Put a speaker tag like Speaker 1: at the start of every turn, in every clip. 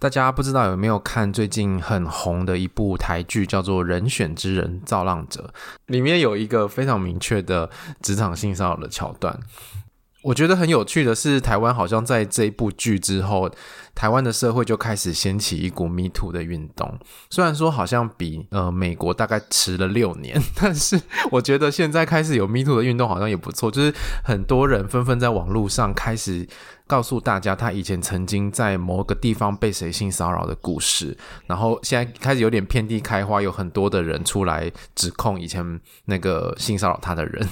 Speaker 1: 大家不知道有没有看最近很红的一部台剧，叫做《人选之人造浪者》，里面有一个非常明确的职场性骚扰的桥段。我觉得很有趣的是，台湾好像在这一部剧之后，台湾的社会就开始掀起一股 Me Too 的运动。虽然说好像比呃美国大概迟了六年，但是我觉得现在开始有 Me Too 的运动好像也不错，就是很多人纷纷在网络上开始告诉大家他以前曾经在某个地方被谁性骚扰的故事，然后现在开始有点遍地开花，有很多的人出来指控以前那个性骚扰他的人。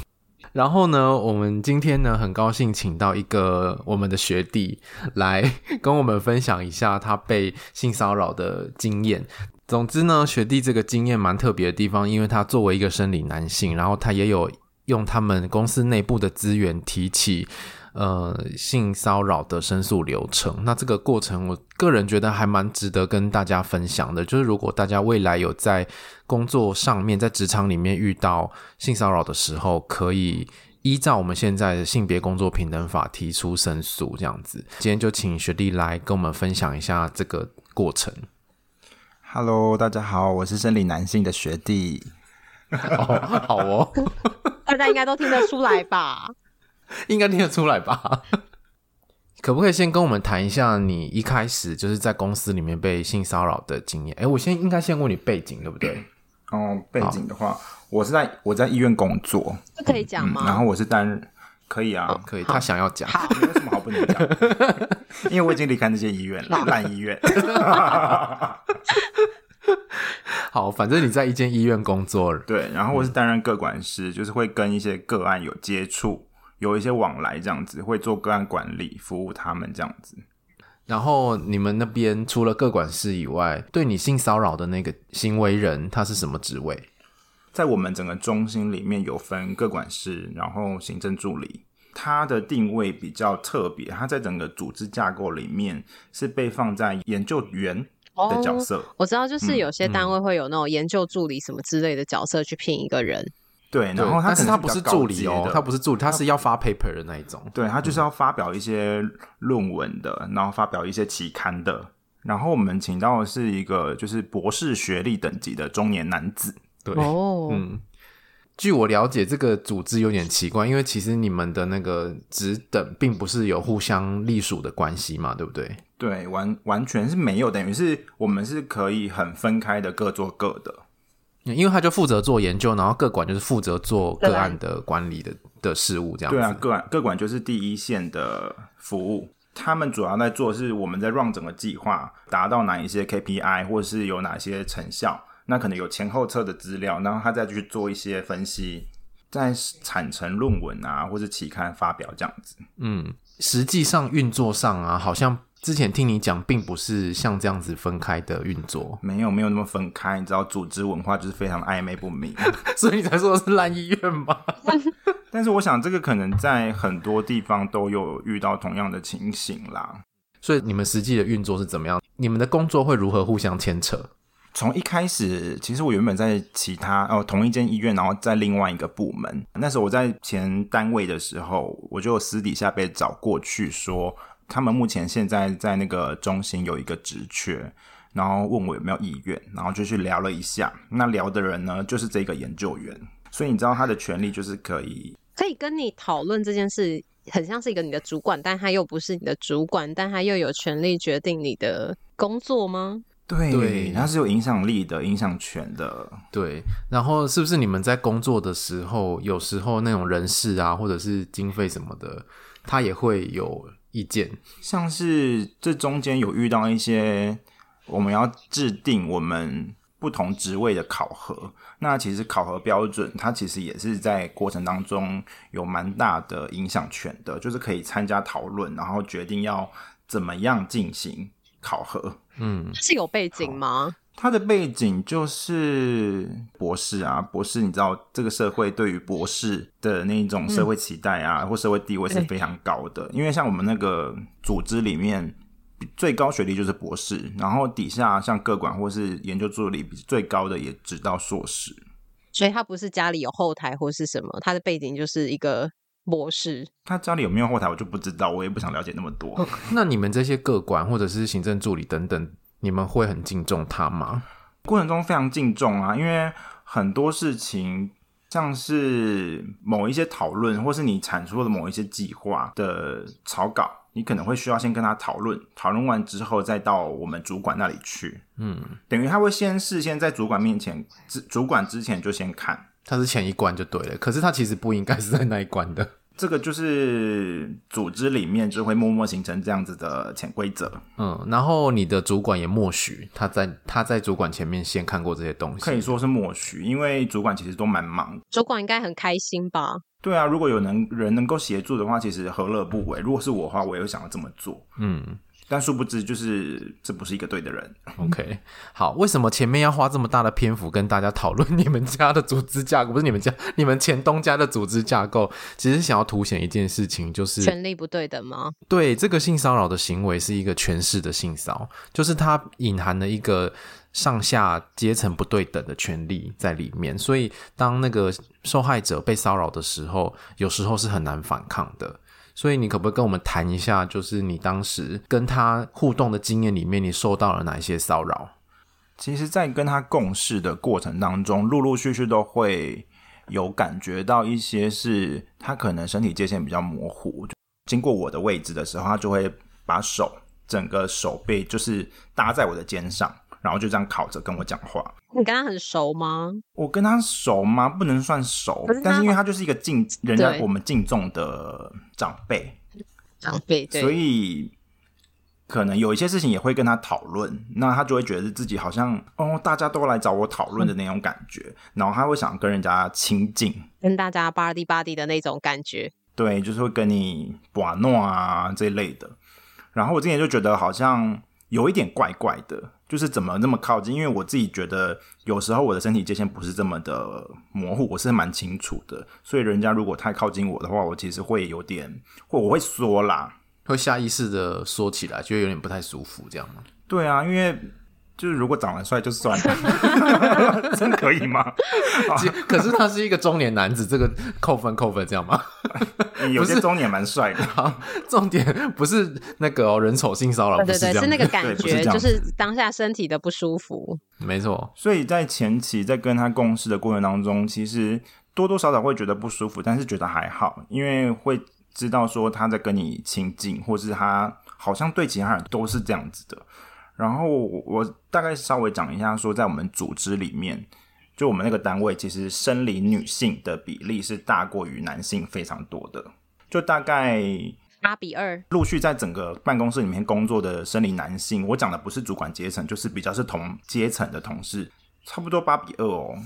Speaker 1: 然后呢，我们今天呢很高兴请到一个我们的学弟来跟我们分享一下他被性骚扰的经验。总之呢，学弟这个经验蛮特别的地方，因为他作为一个生理男性，然后他也有用他们公司内部的资源提起。呃，性骚扰的申诉流程，那这个过程，我个人觉得还蛮值得跟大家分享的。就是如果大家未来有在工作上面，在职场里面遇到性骚扰的时候，可以依照我们现在的性别工作平等法提出申诉，这样子。今天就请学弟来跟我们分享一下这个过程。
Speaker 2: Hello，大家好，我是生理男性的学弟。
Speaker 1: 哦，好哦，
Speaker 3: 大家应该都听得出来吧？
Speaker 1: 应该听得出来吧？可不可以先跟我们谈一下你一开始就是在公司里面被性骚扰的经验？哎，我先应该先问你背景，对不对？
Speaker 2: 哦，背景的话，我是在我在医院工作，
Speaker 3: 这可以讲吗？
Speaker 2: 嗯，然后我是担任，可以啊，
Speaker 1: 哦，可以。他想要讲，
Speaker 2: 没有什么好不能讲，因为我已经离开那些医院了，烂医院。
Speaker 1: 好，反正你在一间医院工作，
Speaker 2: 对。然后我是担任个管师，就是会跟一些个案有接触。有一些往来这样子，会做个案管理，服务他们这样子。
Speaker 1: 然后你们那边除了各管事以外，对你性骚扰的那个行为人，他是什么职位？
Speaker 2: 在我们整个中心里面有分各管事，然后行政助理。他的定位比较特别，他在整个组织架构里面是被放在研究员的角色。
Speaker 3: 哦，我知道，就是有些单位会有那种研究助理什么之类的角色去聘一个人。
Speaker 2: 对，然后他
Speaker 1: 但是他不是助理哦，他不是助理，他是要发 paper 的那一种。
Speaker 2: 对，他就是要发表一些论文的，嗯、然后发表一些期刊的。然后我们请到的是一个就是博士学历等级的中年男子。
Speaker 1: 对，哦，嗯，据我了解，这个组织有点奇怪，因为其实你们的那个职等并不是有互相隶属的关系嘛，对不对？
Speaker 2: 对，完完全是没有，等于是我们是可以很分开的，各做各的。
Speaker 1: 因为他就负责做研究，然后各管就是负责做个案的管理的的事务，这样子。
Speaker 2: 对啊，各案各管就是第一线的服务，他们主要在做是我们在 run 整个计划，达到哪一些 KPI，或者是有哪些成效，那可能有前后测的资料，然后他再去做一些分析，再产成论文啊，或是期刊发表这样子。
Speaker 1: 嗯，实际上运作上啊，好像。之前听你讲，并不是像这样子分开的运作，
Speaker 2: 没有没有那么分开。你知道，组织文化就是非常暧昧不明，
Speaker 1: 所以你才说是烂医院吗？
Speaker 2: 但是我想，这个可能在很多地方都有遇到同样的情形啦。
Speaker 1: 所以你们实际的运作是怎么样？你们的工作会如何互相牵扯？
Speaker 2: 从一开始，其实我原本在其他哦同一间医院，然后在另外一个部门。那时候我在前单位的时候，我就私底下被找过去说。他们目前现在在那个中心有一个职缺，然后问我有没有意愿，然后就去聊了一下。那聊的人呢，就是这个研究员，所以你知道他的权利就是可以
Speaker 3: 可以跟你讨论这件事，很像是一个你的主管，但他又不是你的主管，但他又有权利决定你的工作吗？
Speaker 2: 对，对，他是有影响力的，影响权的。
Speaker 1: 对，然后是不是你们在工作的时候，有时候那种人事啊，或者是经费什么的，他也会有。意见
Speaker 2: 像是这中间有遇到一些，我们要制定我们不同职位的考核。那其实考核标准，它其实也是在过程当中有蛮大的影响权的，就是可以参加讨论，然后决定要怎么样进行考核。
Speaker 1: 嗯，
Speaker 3: 是有背景吗？
Speaker 2: 他的背景就是博士啊，博士，你知道这个社会对于博士的那种社会期待啊，嗯、或社会地位是非常高的。因为像我们那个组织里面，最高学历就是博士，然后底下像各管或是研究助理，最高的也只到硕士。
Speaker 3: 所以他不是家里有后台或是什么，他的背景就是一个博士。
Speaker 2: 他家里有没有后台，我就不知道，我也不想了解那么多。
Speaker 1: 那你们这些各管或者是行政助理等等。你们会很敬重他吗？
Speaker 2: 过程中非常敬重啊，因为很多事情，像是某一些讨论，或是你产出的某一些计划的草稿，你可能会需要先跟他讨论，讨论完之后再到我们主管那里去。嗯，等于他会先事先在主管面前，主管之前就先看，
Speaker 1: 他是前一关就对了。可是他其实不应该是在那一关的。
Speaker 2: 这个就是组织里面就会默默形成这样子的潜规则，
Speaker 1: 嗯，然后你的主管也默许他在他在主管前面先看过这些东西，
Speaker 2: 可以说是默许，因为主管其实都蛮忙，
Speaker 3: 主管应该很开心吧？
Speaker 2: 对啊，如果有能人能够协助的话，其实何乐不为？如果是我的话，我也会想要这么做，嗯。但殊不知，就是这不是一个对的人。
Speaker 1: OK，好，为什么前面要花这么大的篇幅跟大家讨论你们家的组织架构？不是你们家，你们前东家的组织架构，其实想要凸显一件事情，就是
Speaker 3: 权力不对等吗？
Speaker 1: 对，这个性骚扰的行为是一个权势的性骚扰，就是它隐含了一个上下阶层不对等的权利在里面。所以，当那个受害者被骚扰的时候，有时候是很难反抗的。所以你可不可以跟我们谈一下，就是你当时跟他互动的经验里面，你受到了哪一些骚扰？
Speaker 2: 其实，在跟他共事的过程当中，陆陆续续都会有感觉到一些是他可能身体界限比较模糊，经过我的位置的时候，他就会把手整个手背就是搭在我的肩上。然后就这样烤着跟我讲话。
Speaker 3: 你跟他很熟吗？
Speaker 2: 我跟他熟吗？不能算熟，是但是因为他就是一个敬人家我们敬重的长辈，
Speaker 3: 长辈，对，
Speaker 2: 所以可能有一些事情也会跟他讨论。那他就会觉得自己好像哦，大家都来找我讨论的那种感觉，嗯、然后他会想跟人家亲近，
Speaker 3: 跟大家巴蒂巴蒂的那种感觉。
Speaker 2: 对，就是会跟你玩闹啊这一类的。然后我之前就觉得好像有一点怪怪的。就是怎么那么靠近？因为我自己觉得有时候我的身体界限不是这么的模糊，我是蛮清楚的。所以人家如果太靠近我的话，我其实会有点，或我会缩啦，
Speaker 1: 会下意识的缩起来，就有点不太舒服，这样吗？
Speaker 2: 对啊，因为。就是如果长得帅就算了，真可以吗？
Speaker 1: 可是他是一个中年男子，这个扣分扣分这样吗？
Speaker 2: 有些中年蛮帅的。
Speaker 1: 好，重点不是那个、哦、人丑性骚扰，
Speaker 3: 对对对，是那个感觉，就是当下身体的不舒服。
Speaker 1: 没错，
Speaker 2: 所以在前期在跟他共事的过程当中，其实多多少少会觉得不舒服，但是觉得还好，因为会知道说他在跟你亲近，或是他好像对其他人都是这样子的。然后我大概稍微讲一下，说在我们组织里面，就我们那个单位，其实生理女性的比例是大过于男性非常多的，就大概
Speaker 3: 八比二。
Speaker 2: 陆续在整个办公室里面工作的生理男性，我讲的不是主管阶层，就是比较是同阶层的同事，差不多八比二哦，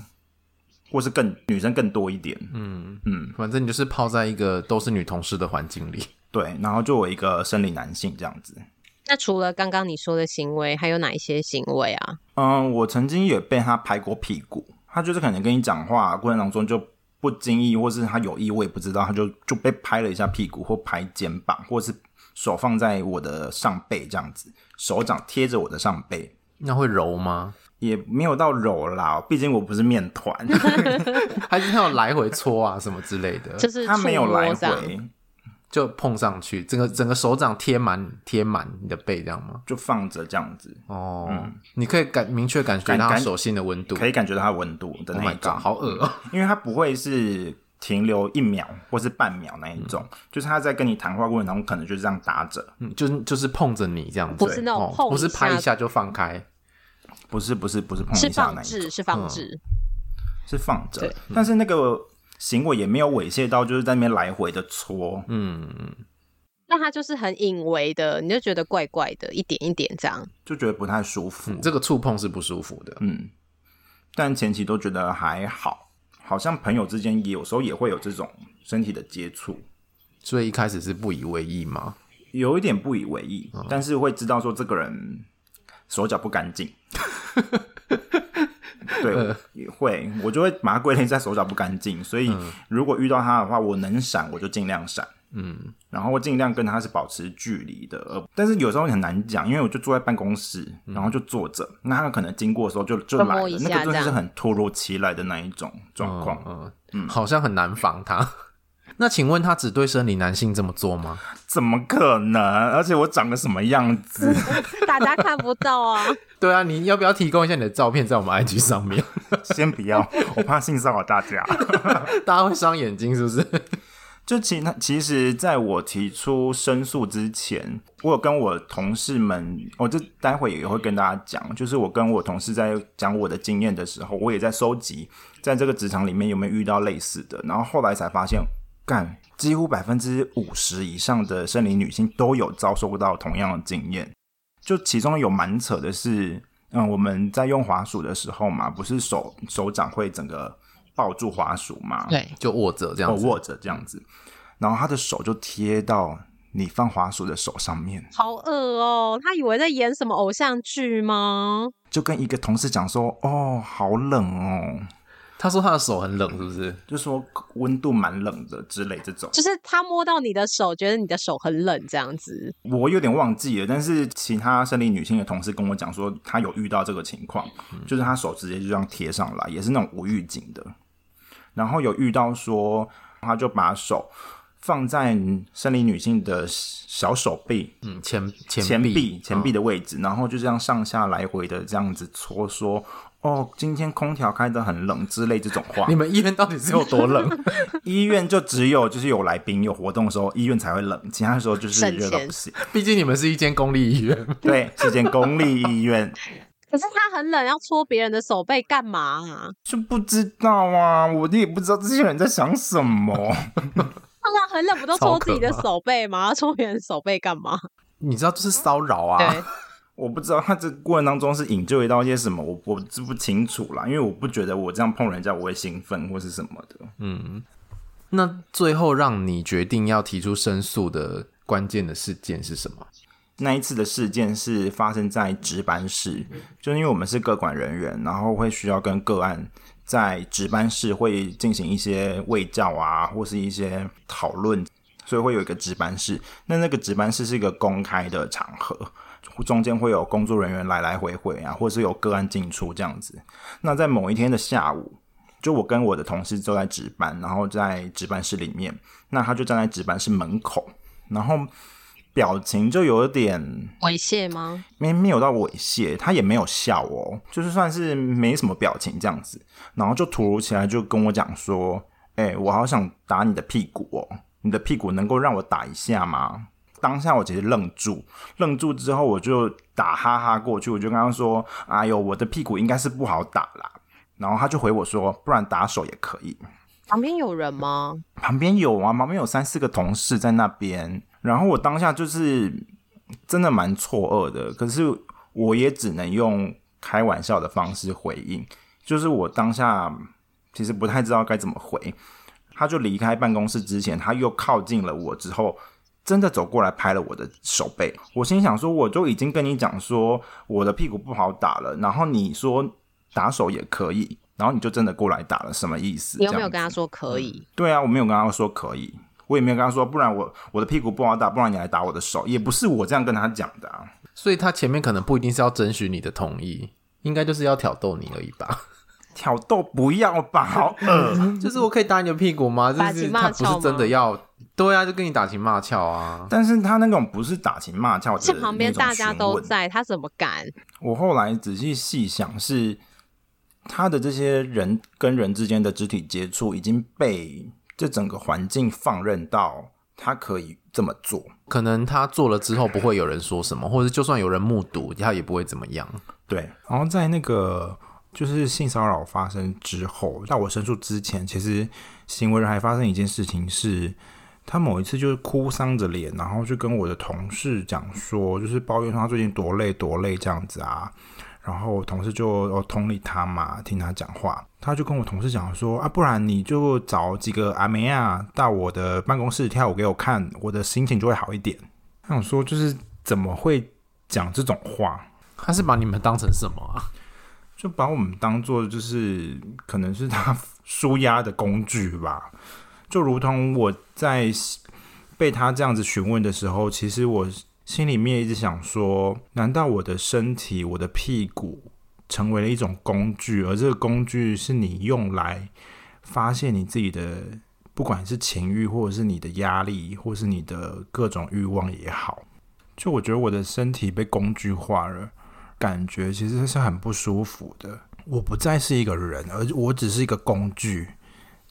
Speaker 2: 或是更女生更多一点。嗯
Speaker 1: 嗯，反正你就是泡在一个都是女同事的环境里，
Speaker 2: 对，然后作为一个生理男性这样子。
Speaker 3: 那除了刚刚你说的行为，还有哪一些行为啊？
Speaker 2: 嗯，我曾经也被他拍过屁股，他就是可能跟你讲话过程当中就不经意，或是他有意，我也不知道，他就就被拍了一下屁股，或拍肩膀，或是手放在我的上背这样子，手掌贴着我的上背，
Speaker 1: 那会揉吗？
Speaker 2: 也没有到揉啦，毕竟我不是面团
Speaker 1: 还是他有来回搓啊什么之类的，
Speaker 3: 就是
Speaker 2: 他没有来回。
Speaker 1: 就碰上去，整个整个手掌贴满贴满你的背，这样吗？
Speaker 2: 就放着这样子。
Speaker 1: 哦。嗯，你可以感明确感觉到他手心的温度，
Speaker 2: 可以感觉到它温度的那一种。
Speaker 1: Oh、好恶哦，
Speaker 2: 因为它不会是停留一秒或是半秒那一种，嗯、就是他在跟你谈话过程当中，可能就是这样打着，
Speaker 1: 嗯，就是就是碰着你这样子，
Speaker 3: 不是那种碰、哦，
Speaker 1: 不是拍一下就放开，
Speaker 2: 不是不是不是碰一下那一种，
Speaker 3: 是放置，是放置，
Speaker 2: 嗯、是放着，但是那个行为也没有猥亵到，就是在那边来回的搓，嗯嗯。
Speaker 3: 那他就是很隐微的，你就觉得怪怪的，一点一点这样，
Speaker 2: 就觉得不太舒服。
Speaker 1: 嗯，这个触碰是不舒服的，
Speaker 2: 嗯。但前期都觉得还好，好像朋友之间也有时候也会有这种身体的接触，
Speaker 1: 所以一开始是不以为意吗？
Speaker 2: 有一点不以为意，嗯、但是会知道说这个人手脚不干净。对，呃、也会，我就会把它归类在手脚不干净。所以如果遇到他的话，我能闪我就尽量闪。嗯，然后我尽量跟他是保持距离的。呃但是有时候很难讲，因为我就坐在办公室，然后就坐着，嗯、那他可能经过的时候就就来了，那个就是很突如其来的那一种状况。嗯，
Speaker 1: 好像很难防他。那请问他只对生理男性这么做吗？
Speaker 2: 怎么可能？而且我长得什么样子？
Speaker 3: 大家看不到啊。
Speaker 1: 对啊，你要不要提供一下你的照片在我们 IG 上面？
Speaker 2: 先不要，我怕性骚扰大家。
Speaker 1: 大家会伤眼睛是不是？
Speaker 2: 就其他，其实在我提出申诉之前，我有跟我同事们，我这待会也会跟大家讲，就是我跟我同事在讲我的经验的时候，我也在收集，在这个职场里面有没有遇到类似的，然后后来才发现。干，几乎百分之五十以上的生理女性都有遭受到同样的经验，就其中有蛮扯的是，嗯，我们在用滑鼠的时候嘛，不是手手掌会整个抱住滑鼠嘛？
Speaker 1: 对，就握着这样子，
Speaker 2: 握着这样子，然后他的手就贴到你放滑鼠的手上面，
Speaker 3: 好恶哦！他以为在演什么偶像剧吗？
Speaker 2: 就跟一个同事讲说，哦，好冷哦。
Speaker 1: 他说他的手很冷，是不是？
Speaker 2: 就说温度蛮冷的之类这种。
Speaker 3: 就是他摸到你的手，觉得你的手很冷这样子。
Speaker 2: 我有点忘记了，但是其他生理女性的同事跟我讲说，他有遇到这个情况，嗯、就是他手直接就这样贴上来，也是那种无预警的。然后有遇到说，他就把手放在生理女性的小手臂，
Speaker 1: 嗯，前
Speaker 2: 前臂前臂的位置，嗯、然后就这样上下来回的这样子搓说。哦，今天空调开得很冷之类这种话，
Speaker 1: 你们医院到底是有多冷？
Speaker 2: 医院就只有就是有来宾有活动的时候，医院才会冷，其他的时候就是热到不行。
Speaker 1: 毕竟你们是一间公立医院，
Speaker 2: 对，是间公立医院。
Speaker 3: 可是他很冷，要搓别人的手背干嘛啊？
Speaker 2: 就不知道啊，我也不知道这些人在想什么。
Speaker 3: 他说很冷，不都搓自己的手背吗？要搓别人手背干嘛？
Speaker 1: 你知道这是骚扰啊。
Speaker 3: 对
Speaker 2: 我不知道他这过程当中是引咎到一些什么，我我知不清楚啦，因为我不觉得我这样碰人家我会兴奋或是什么的。
Speaker 1: 嗯，那最后让你决定要提出申诉的关键的事件是什么？
Speaker 2: 那一次的事件是发生在值班室，就因为我们是个管人员，然后会需要跟个案在值班室会进行一些卫教啊，或是一些讨论，所以会有一个值班室。那那个值班室是一个公开的场合。中间会有工作人员来来回回啊，或者是有个案进出这样子。那在某一天的下午，就我跟我的同事都在值班，然后在值班室里面，那他就站在值班室门口，然后表情就有点
Speaker 3: 猥亵吗？
Speaker 2: 没没有到猥亵，他也没有笑哦，就是算是没什么表情这样子。然后就突如其来就跟我讲说：“欸，我好想打你的屁股哦，你的屁股能够让我打一下吗？”当下我其实愣住，愣住之后我就打哈哈过去，我就跟他说：“哎呦，我的屁股应该是不好打啦。”然后他就回我说：“不然打手也可以。”
Speaker 3: 旁边有人吗？
Speaker 2: 旁边有啊，旁边有三四个同事在那边。然后我当下就是真的蛮错愕的，可是我也只能用开玩笑的方式回应，就是我当下其实不太知道该怎么回。他就离开办公室之前，他又靠近了我之后。真的走过来拍了我的手背，我心想说，我就已经跟你讲说我的屁股不好打了，然后你说打手也可以，然后你就真的过来打了，什么意思？
Speaker 3: 你有没有跟他说可以？
Speaker 2: 对啊，我没有跟他说可以，我也没有跟他说，不然我我的屁股不好打，不然你来打我的手，也不是我这样跟他讲的啊。
Speaker 1: 所以他前面可能不一定是要征询你的同意，应该就是要挑逗你而已吧。
Speaker 2: 挑逗不要吧，好 恶！
Speaker 1: 就是我可以打你的屁股吗？就是他不是真的要，对啊，就跟你打情骂俏啊。
Speaker 2: 但是他那种不是打情骂俏，
Speaker 3: 是旁边大家都在，他怎么敢？
Speaker 2: 我后来仔细细想，是他的这些人跟人之间的肢体接触已经被这整个环境放任到他可以这么做。
Speaker 1: 可能他做了之后不会有人说什么，或者就算有人目睹，他也不会怎么样。
Speaker 2: 对，然后在那个。就是性骚扰发生之后，在我申诉之前，其实行为人还发生一件事情是，他某一次就是哭丧着脸，然后就跟我的同事讲说，就是抱怨说他最近多累多累这样子啊，然后我同事就同理他嘛，听他讲话，他就跟我同事讲说啊，不然你就找几个阿梅啊到我的办公室跳舞给我看，我的心情就会好一点。他想说，就是怎么会讲这种话？
Speaker 1: 他是把你们当成什么啊？
Speaker 2: 就把我们当做就是可能是他 舒压的工具吧。就如同我在被他这样子询问的时候，其实我心里面一直想说：难道我的身体、我的屁股成为了一种工具，而这个工具是你用来发泄你自己的，不管是情欲，或者是你的压力，或是你的各种欲望也好？就我觉得我的身体被工具化了。感觉其实是很不舒服的。我不再是一个人，而我只是一个工具。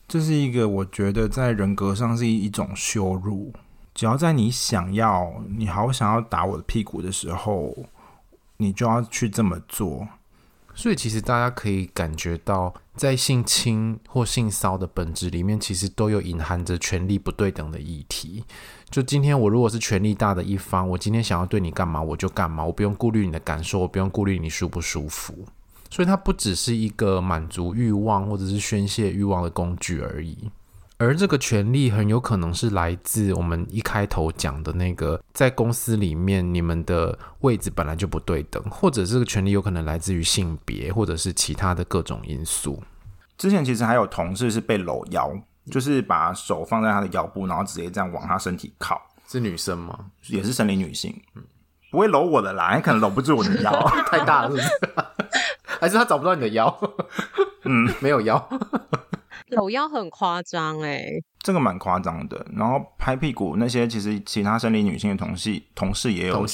Speaker 2: 这是一个我觉得在人格上是一种羞辱。只要在你想要，你好想要打我的屁股的时候，你就要去这么做。
Speaker 1: 所以，其实大家可以感觉到，在性侵或性骚的本质里面，其实都有隐含着权力不对等的议题。就今天，我如果是权力大的一方，我今天想要对你干嘛，我就干嘛，我不用顾虑你的感受，我不用顾虑你舒不舒服。所以，它不只是一个满足欲望或者是宣泄欲望的工具而已。而这个权利很有可能是来自我们一开头讲的那个，在公司里面你们的位置本来就不对等，或者这个权利有可能来自于性别，或者是其他的各种因素。
Speaker 2: 之前其实还有同事是被搂腰。就是把手放在他的腰部，然后直接这样往他身体靠。
Speaker 1: 是女生吗？
Speaker 2: 也是生理女性，嗯，不会搂我的啦，你可能搂不住我的腰，
Speaker 1: 太大了是不是？还是他找不到你的腰？嗯，没有腰，
Speaker 3: 搂腰 很夸张哎，
Speaker 2: 这个蛮夸张的。然后拍屁股那些，其实其他生理女性的同事同事也有，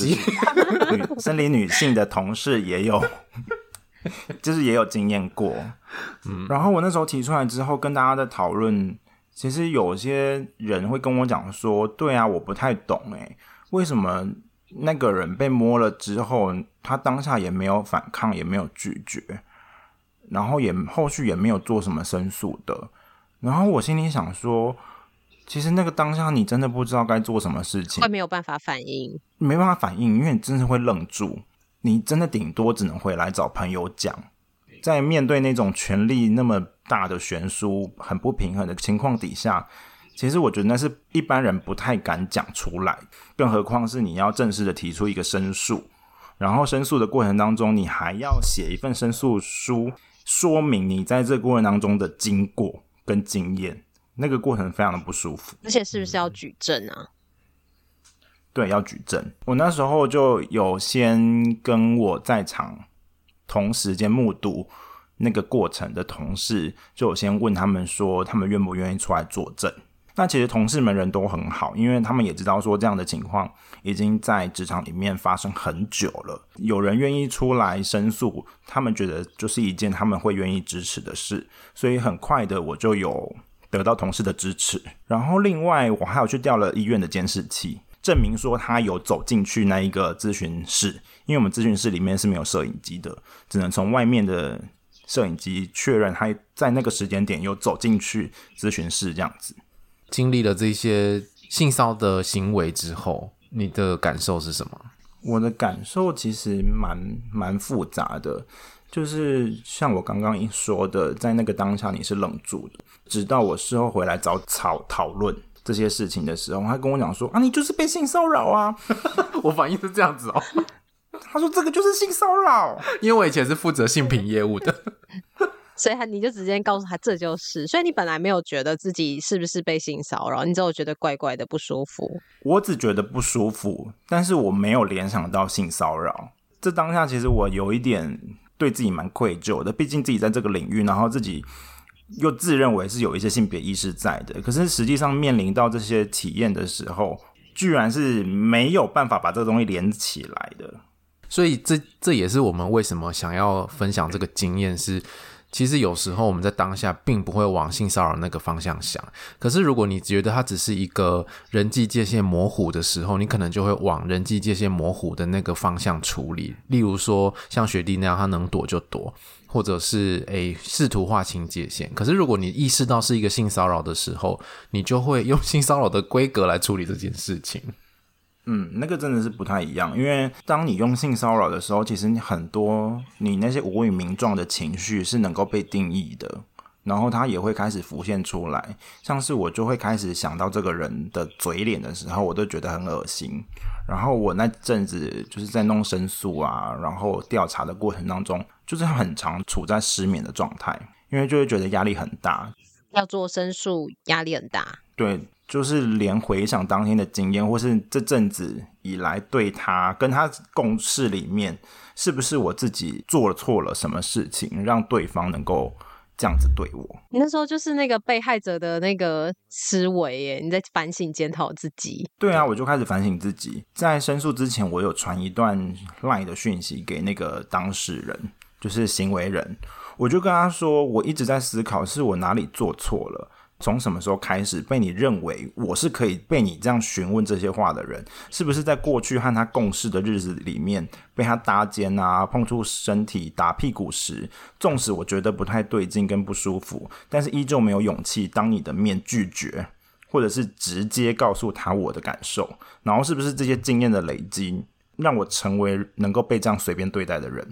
Speaker 2: 生理女性的同事也有。就是也有经验过，嗯，然后我那时候提出来之后，跟大家在讨论，其实有些人会跟我讲说，对啊，我不太懂，诶，为什么那个人被摸了之后，他当下也没有反抗，也没有拒绝，然后也后续也没有做什么申诉的，然后我心里想说，其实那个当下你真的不知道该做什么事情，
Speaker 3: 会没有办法反应，
Speaker 2: 没办法反应，因为你真的会愣住。你真的顶多只能回来找朋友讲，在面对那种权力那么大的悬殊、很不平衡的情况底下，其实我觉得那是一般人不太敢讲出来，更何况是你要正式的提出一个申诉，然后申诉的过程当中，你还要写一份申诉书，说明你在这个过程当中的经过跟经验，那个过程非常的不舒服，
Speaker 3: 而且是不是要举证啊？
Speaker 2: 对，要举证。我那时候就有先跟我在场同时间目睹那个过程的同事，就有先问他们说，他们愿不愿意出来作证。那其实同事们人都很好，因为他们也知道说这样的情况已经在职场里面发生很久了。有人愿意出来申诉，他们觉得就是一件他们会愿意支持的事。所以很快的，我就有得到同事的支持。然后另外，我还有去调了医院的监视器。证明说他有走进去那一个咨询室，因为我们咨询室里面是没有摄影机的，只能从外面的摄影机确认他在那个时间点有走进去咨询室这样子。
Speaker 1: 经历了这些性骚的行为之后，你的感受是什么？
Speaker 2: 我的感受其实蛮蛮复杂的，就是像我刚刚说的，在那个当下你是愣住的，直到我事后回来找草讨论。这些事情的时候，他跟我讲说啊，你就是被性骚扰啊！
Speaker 1: 我反应是这样子哦。
Speaker 2: 他说这个就是性骚扰，
Speaker 1: 因为我以前是负责性品业务的，
Speaker 3: 所以他你就直接告诉他这就是。所以你本来没有觉得自己是不是被性骚扰，你只有觉得怪怪的不舒服。
Speaker 2: 我只觉得不舒服，但是我没有联想到性骚扰。这当下其实我有一点对自己蛮愧疚的，毕竟自己在这个领域，然后自己。又自认为是有一些性别意识在的，可是实际上面临到这些体验的时候，居然是没有办法把这个东西连起来的。
Speaker 1: 所以这这也是我们为什么想要分享这个经验是。其实有时候我们在当下并不会往性骚扰那个方向想，可是如果你觉得它只是一个人际界限模糊的时候，你可能就会往人际界限模糊的那个方向处理。例如说像雪弟那样，他能躲就躲，或者是诶试图划清界限。可是如果你意识到是一个性骚扰的时候，你就会用性骚扰的规格来处理这件事情。
Speaker 2: 嗯，那个真的是不太一样，因为当你用性骚扰的时候，其实你很多你那些无名名状的情绪是能够被定义的，然后他也会开始浮现出来，像是我就会开始想到这个人的嘴脸的时候，我都觉得很恶心。然后我那阵子就是在弄申诉啊，然后调查的过程当中，就是很常处在失眠的状态，因为就会觉得压力很大。
Speaker 3: 要做申诉，压力很大。
Speaker 2: 对，就是连回想当天的经验，或是这阵子以来对他跟他共事里面，是不是我自己做错了什么事情，让对方能够。这样子对我，
Speaker 3: 你那时候就是那个被害者的那个思维耶，你在反省检讨自己。
Speaker 2: 对啊，我就开始反省自己。在申诉之前，我有传一段 LINE 的讯息给那个当事人，就是行为人，我就跟他说，我一直在思考，是我哪里做错了。从什么时候开始被你认为我是可以被你这样询问这些话的人？是不是在过去和他共事的日子里面被他搭肩啊、碰触身体、打屁股时，纵使我觉得不太对劲跟不舒服，但是依旧没有勇气当你的面拒绝，或者是直接告诉他我的感受？然后是不是这些经验的累积，让我成为能够被这样随便对待的人？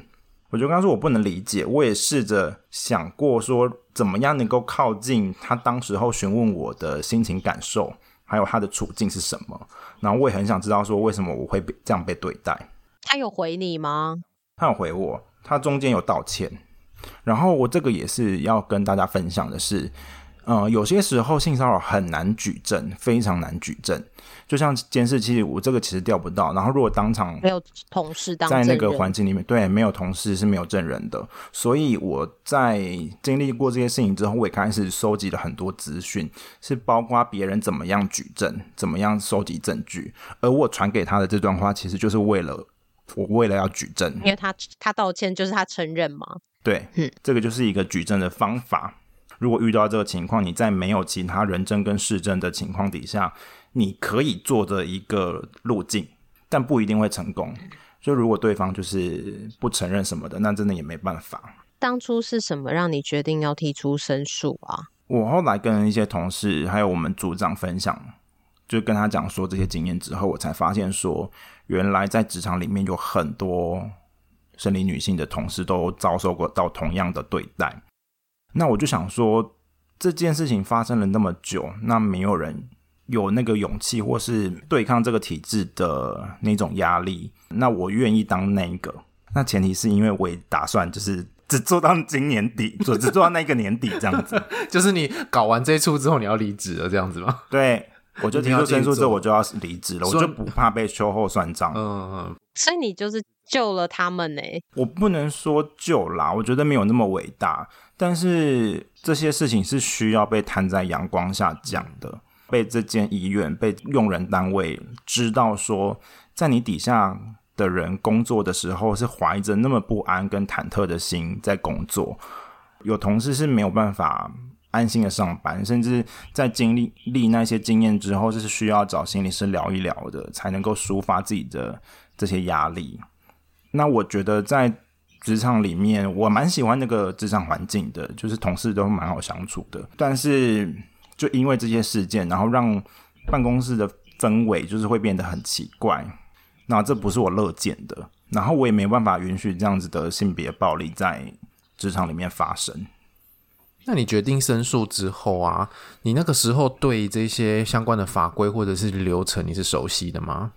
Speaker 2: 我就跟他说，我不能理解，我也试着想过说，怎么样能够靠近他当时候询问我的心情感受，还有他的处境是什么。然后我也很想知道说，为什么我会被这样被对待。
Speaker 3: 他有回你吗？
Speaker 2: 他有回我，他中间有道歉。然后我这个也是要跟大家分享的是。呃，有些时候性骚扰很难举证，非常难举证。就像监视器，我这个其实调不到。然后如果当场
Speaker 3: 没有同事当
Speaker 2: 在那个环境里面，对，没有同事是没有证人的。所以我在经历过这些事情之后，我也开始收集了很多资讯，是包括别人怎么样举证，怎么样收集证据。而我传给他的这段话，其实就是为了我为了要举证，
Speaker 3: 因为他他道歉就是他承认嘛。
Speaker 2: 对，嗯，这个就是一个举证的方法。如果遇到这个情况，你在没有其他人证跟事证的情况底下，你可以做的一个路径，但不一定会成功。所以如果对方就是不承认什么的，那真的也没办法。
Speaker 3: 当初是什么让你决定要提出申诉啊？
Speaker 2: 我后来跟一些同事还有我们组长分享，就跟他讲说这些经验之后，我才发现说，原来在职场里面有很多生理女性的同事都遭受过到同样的对待。那我就想说，这件事情发生了那么久，那没有人有那个勇气，或是对抗这个体制的那种压力。那我愿意当那一个。那前提是因为我也打算就是只做到今年底，只只做到那个年底这样子。
Speaker 1: 就是你搞完这一出之后，你要离职了这样子吗？
Speaker 2: 对，我就提出申诉之后，我就要离职了，我就不怕被秋后算账。
Speaker 3: 嗯嗯。所以你就是救了他们呢？
Speaker 2: 我不能说救啦，我觉得没有那么伟大。但是这些事情是需要被摊在阳光下讲的，被这间医院、被用人单位知道说，在你底下的人工作的时候是怀着那么不安跟忐忑的心在工作，有同事是没有办法安心的上班，甚至在经历历那些经验之后，就是需要找心理师聊一聊的，才能够抒发自己的这些压力。那我觉得在。职场里面，我蛮喜欢那个职场环境的，就是同事都蛮好相处的。但是，就因为这些事件，然后让办公室的氛围就是会变得很奇怪。那这不是我乐见的，然后我也没办法允许这样子的性别暴力在职场里面发生。
Speaker 1: 那你决定申诉之后啊，你那个时候对这些相关的法规或者是流程，你是熟悉的吗？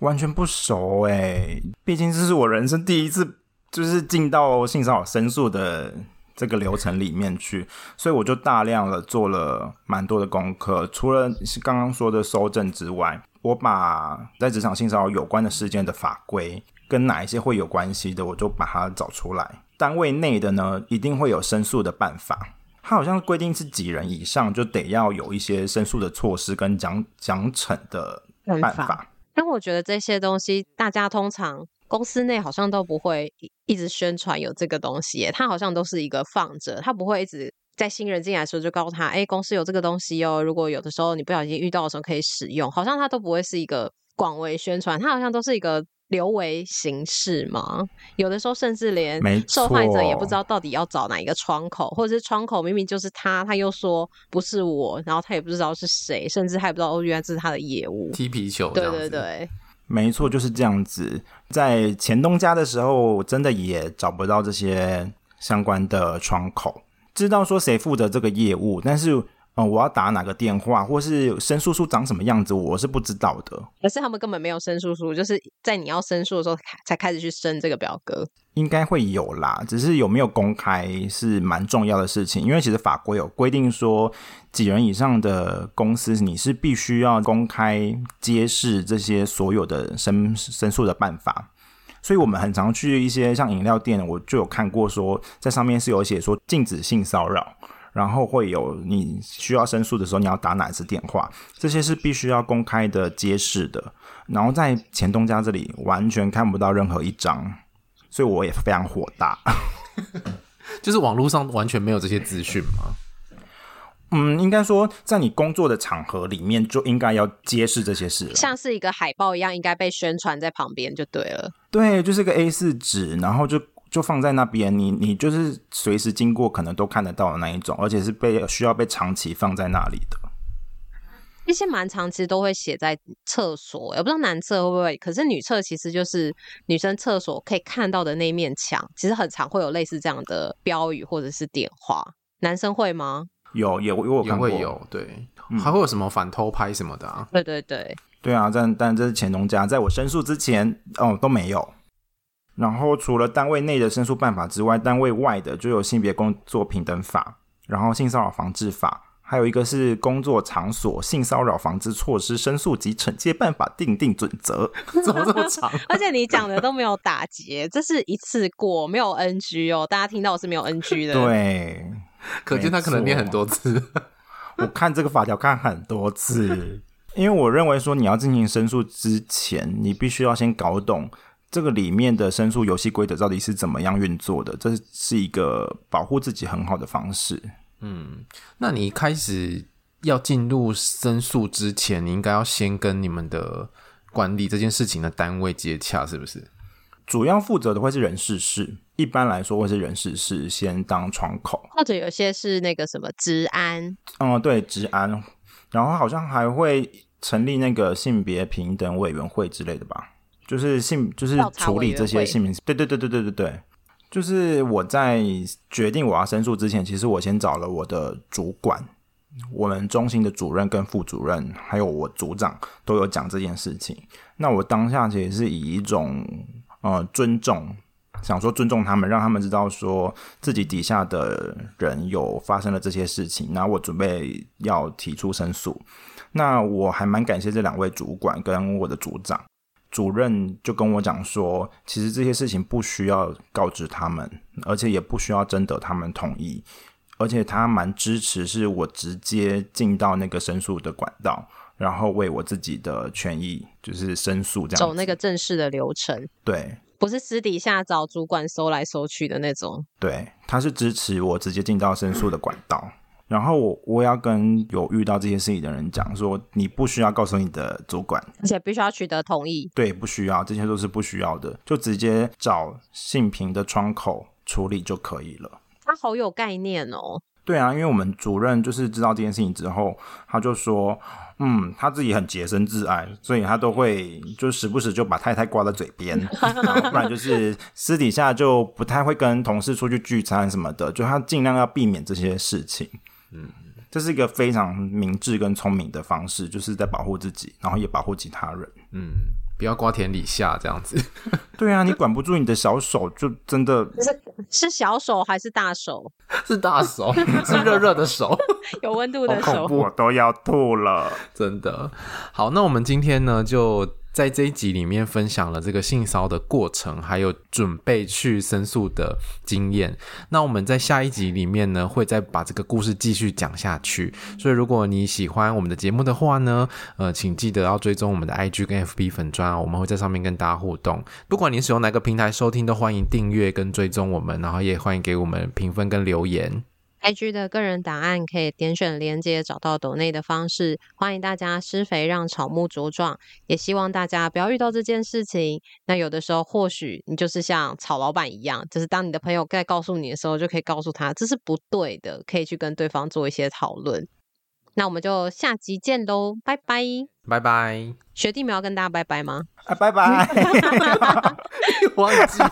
Speaker 2: 完全不熟欸，毕竟这是我人生第一次。就是进到性骚扰申诉的这个流程里面去，所以我就大量的做了蛮多的功课。除了刚刚说的收证之外，我把在职场性骚扰有关的事件的法规跟哪一些会有关系的，我就把它找出来。单位内的呢，一定会有申诉的办法，它好像规定是几人以上就得要有一些申诉的措施跟奖奖惩的办法。
Speaker 3: 但我觉得这些东西，大家通常。公司内好像都不会一直宣传有这个东西，它好像都是一个放着，它不会一直在新人进来的时候就告诉他，哎，公司有这个东西哦，如果有的时候你不小心遇到的时候可以使用，好像它都不会是一个广为宣传，它好像都是一个流为形式嘛。有的时候甚至连受害者也不知道到底要找哪一个窗口，或者是窗口明明就是他，他又说不是我，然后他也不知道是谁，甚至他也不知道哦，原来这是他的业务，
Speaker 1: 踢皮球，
Speaker 3: 对对对。
Speaker 2: 没错，就是这样子。在前东家的时候，真的也找不到这些相关的窗口。知道说谁负责这个业务，但是。哦、嗯，我要打哪个电话，或是申诉书长什么样子，我是不知道的。
Speaker 3: 可是他们根本没有申诉书，就是在你要申诉的时候才开始去申这个表格。
Speaker 2: 应该会有啦，只是有没有公开是蛮重要的事情。因为其实法规有规定说，几人以上的公司你是必须要公开揭示这些所有的申申诉的办法。所以我们很常去一些像饮料店，我就有看过说，在上面是有写说禁止性骚扰。然后会有你需要申诉的时候，你要打哪次电话？这些是必须要公开的揭示的。然后在前东家这里完全看不到任何一张，所以我也非常火大。
Speaker 1: 就是网络上完全没有这些资讯吗？
Speaker 2: 嗯，应该说在你工作的场合里面就应该要揭示这些事，
Speaker 3: 像是一个海报一样，应该被宣传在旁边就对了。
Speaker 2: 对，就是个 A 四纸，然后就。就放在那边，你你就是随时经过，可能都看得到的那一种，而且是被需要被长期放在那里的。
Speaker 3: 一些蛮长期都会写在厕所，也不知道男厕会不会，可是女厕其实就是女生厕所可以看到的那一面墙，其实很常会有类似这样的标语或者是点画。男生会吗？
Speaker 2: 有，有，有，也
Speaker 1: 会有，对，嗯、还会有什么反偷拍什么的啊？
Speaker 3: 对对对，
Speaker 2: 对啊，但但这是前东家，在我申诉之前，哦，都没有。然后除了单位内的申诉办法之外，单位外的就有性别工作平等法，然后性骚扰防治法，还有一个是工作场所性骚扰防治措施申诉及惩戒办法定定准则，
Speaker 1: 怎么这么长？
Speaker 3: 而且你讲的都没有打结，这是一次过，没有 NG 哦。大家听到我是没有 NG 的，
Speaker 2: 对，
Speaker 1: 可见他可能念很多次。
Speaker 2: 我看这个法条看很多次，因为我认为说你要进行申诉之前，你必须要先搞懂。这个里面的申诉游戏规则到底是怎么样运作的？这是一个保护自己很好的方式。
Speaker 1: 嗯，那你一开始要进入申诉之前，你应该要先跟你们的管理这件事情的单位接洽，是不是？
Speaker 2: 主要负责的会是人事室，一般来说会是人事室先当窗口，
Speaker 3: 或者有些是那个什么治安。
Speaker 2: 嗯，对，治安，然后好像还会成立那个性别平等委员会之类的吧。就是性，就是处理这些性名，对对对对对对对。就是我在决定我要申诉之前，其实我先找了我的主管，我们中心的主任跟副主任，还有我组长都有讲这件事情。那我当下其实是以一种呃尊重，想说尊重他们，让他们知道说自己底下的人有发生了这些事情，然后我准备要提出申诉。那我还蛮感谢这两位主管跟我的组长。主任就跟我讲说，其实这些事情不需要告知他们，而且也不需要征得他们同意，而且他蛮支持，是我直接进到那个申诉的管道，然后为我自己的权益就是申诉这样，
Speaker 3: 走那个正式的流程，
Speaker 2: 对，
Speaker 3: 不是私底下找主管搜来搜去的那种，
Speaker 2: 对，他是支持我直接进到申诉的管道。然后我我要跟有遇到这些事情的人讲说，你不需要告诉你的主管，
Speaker 3: 而且必须要取得同意。
Speaker 2: 对，不需要，这些都是不需要的，就直接找性平的窗口处理就可以了。
Speaker 3: 他好有概念哦。
Speaker 2: 对啊，因为我们主任就是知道这件事情之后，他就说，嗯，他自己很洁身自爱，所以他都会就时不时就把太太挂在嘴边，不然就是私底下就不太会跟同事出去聚餐什么的，就他尽量要避免这些事情。嗯，这是一个非常明智跟聪明的方式，就是在保护自己，然后也保护其他人。
Speaker 1: 嗯，不要瓜田李下这样子。
Speaker 2: 对啊，你管不住你的小手，就真的
Speaker 3: 是是小手还是大手？
Speaker 1: 是大手，是热热的手，
Speaker 3: 有温度的手，
Speaker 2: 我都要吐了，
Speaker 1: 真的。好，那我们今天呢就。在这一集里面分享了这个性骚的过程，还有准备去申诉的经验。那我们在下一集里面呢，会再把这个故事继续讲下去。所以如果你喜欢我们的节目的话呢，呃，请记得要追踪我们的 IG 跟 FB 粉专，我们会在上面跟大家互动。不管你使用哪个平台收听，都欢迎订阅跟追踪我们，然后也欢迎给我们评分跟留言。
Speaker 3: IG 的个人档案可以点选连接找到抖内的方式，欢迎大家施肥让草木茁壮，也希望大家不要遇到这件事情。那有的时候或许你就是像草老板一样，就是当你的朋友在告诉你的时候，就可以告诉他这是不对的，可以去跟对方做一些讨论。那我们就下集见喽，拜拜，
Speaker 1: 拜拜。
Speaker 3: 学弟们要跟大家拜拜吗？
Speaker 2: 啊，拜拜，
Speaker 1: 忘记。